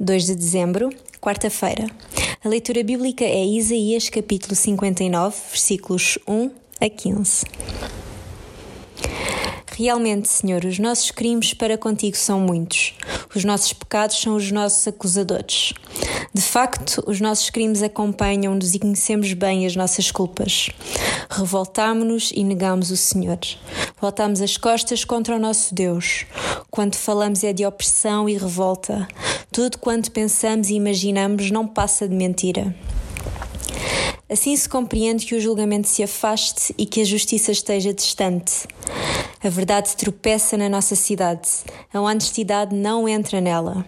2 de dezembro, quarta-feira. A leitura bíblica é Isaías capítulo 59, versículos 1 a 15. Realmente, Senhor, os nossos crimes para contigo são muitos. Os nossos pecados são os nossos acusadores. De facto, os nossos crimes acompanham-nos e conhecemos bem as nossas culpas. Revoltámo-nos e negamos o Senhor. Voltamos as costas contra o nosso Deus. Quando falamos é de opressão e revolta. Tudo quanto pensamos e imaginamos não passa de mentira. Assim se compreende que o julgamento se afaste e que a justiça esteja distante. A verdade tropeça na nossa cidade, a honestidade não entra nela.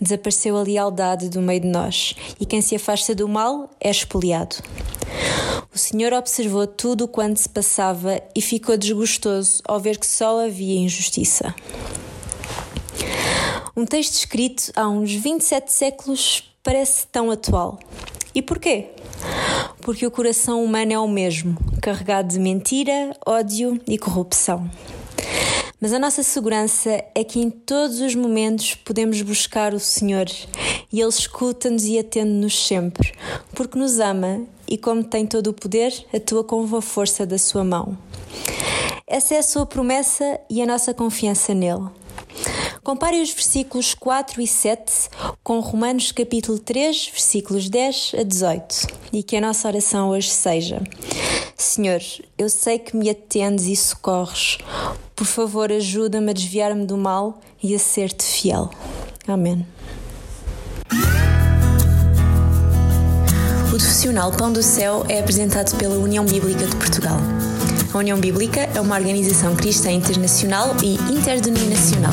Desapareceu a lealdade do meio de nós, e quem se afasta do mal é expoliado. O Senhor observou tudo quanto se passava e ficou desgostoso ao ver que só havia injustiça. Um texto escrito há uns 27 séculos parece tão atual. E porquê? Porque o coração humano é o mesmo, carregado de mentira, ódio e corrupção. Mas a nossa segurança é que em todos os momentos podemos buscar o Senhor e Ele escuta-nos e atende-nos sempre, porque nos ama e, como tem todo o poder, atua com a força da Sua mão. Essa é a Sua promessa e a nossa confiança nele. Compare os versículos 4 e 7 com Romanos capítulo 3, versículos 10 a 18, e que a nossa oração hoje seja: Senhor, eu sei que me atendes e socorres. Por favor, ajuda-me a desviar-me do mal e a ser-te fiel. Amém. O profissional Pão do Céu é apresentado pela União Bíblica de Portugal. A União Bíblica é uma organização cristã internacional e interdenominacional